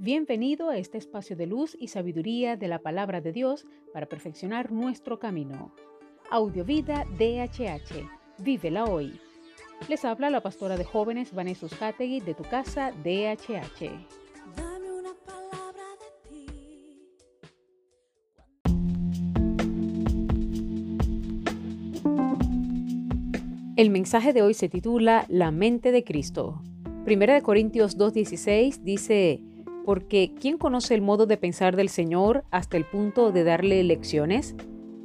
Bienvenido a este espacio de luz y sabiduría de la palabra de Dios para perfeccionar nuestro camino. Audiovida DHH. Vívela hoy. Les habla la pastora de jóvenes Vanessa Hategui de tu casa DHH. Dame una palabra de ti. El mensaje de hoy se titula La mente de Cristo. Primera de Corintios 2.16 dice, porque ¿quién conoce el modo de pensar del Señor hasta el punto de darle lecciones?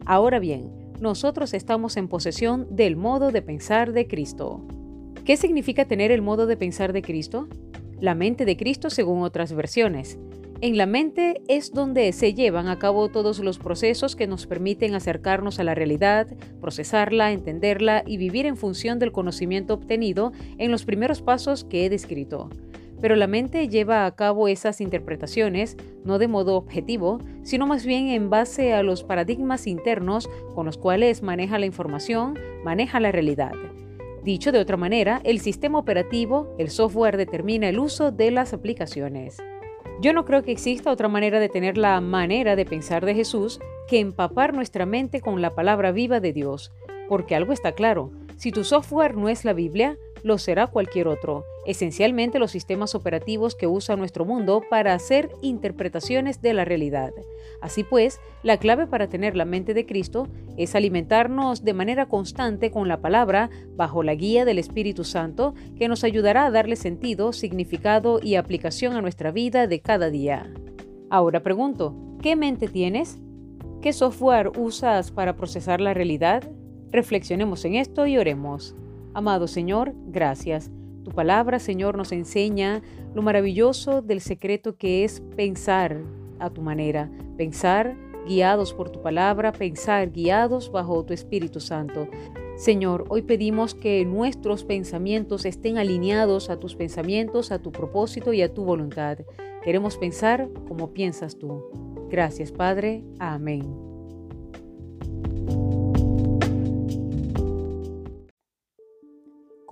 Ahora bien, nosotros estamos en posesión del modo de pensar de Cristo. ¿Qué significa tener el modo de pensar de Cristo? La mente de Cristo según otras versiones. En la mente es donde se llevan a cabo todos los procesos que nos permiten acercarnos a la realidad, procesarla, entenderla y vivir en función del conocimiento obtenido en los primeros pasos que he descrito. Pero la mente lleva a cabo esas interpretaciones no de modo objetivo, sino más bien en base a los paradigmas internos con los cuales maneja la información, maneja la realidad. Dicho de otra manera, el sistema operativo, el software, determina el uso de las aplicaciones. Yo no creo que exista otra manera de tener la manera de pensar de Jesús que empapar nuestra mente con la palabra viva de Dios, porque algo está claro, si tu software no es la Biblia, lo será cualquier otro, esencialmente los sistemas operativos que usa nuestro mundo para hacer interpretaciones de la realidad. Así pues, la clave para tener la mente de Cristo es alimentarnos de manera constante con la palabra bajo la guía del Espíritu Santo que nos ayudará a darle sentido, significado y aplicación a nuestra vida de cada día. Ahora pregunto, ¿qué mente tienes? ¿Qué software usas para procesar la realidad? Reflexionemos en esto y oremos. Amado Señor, gracias. Tu palabra, Señor, nos enseña lo maravilloso del secreto que es pensar a tu manera, pensar guiados por tu palabra, pensar guiados bajo tu Espíritu Santo. Señor, hoy pedimos que nuestros pensamientos estén alineados a tus pensamientos, a tu propósito y a tu voluntad. Queremos pensar como piensas tú. Gracias, Padre. Amén.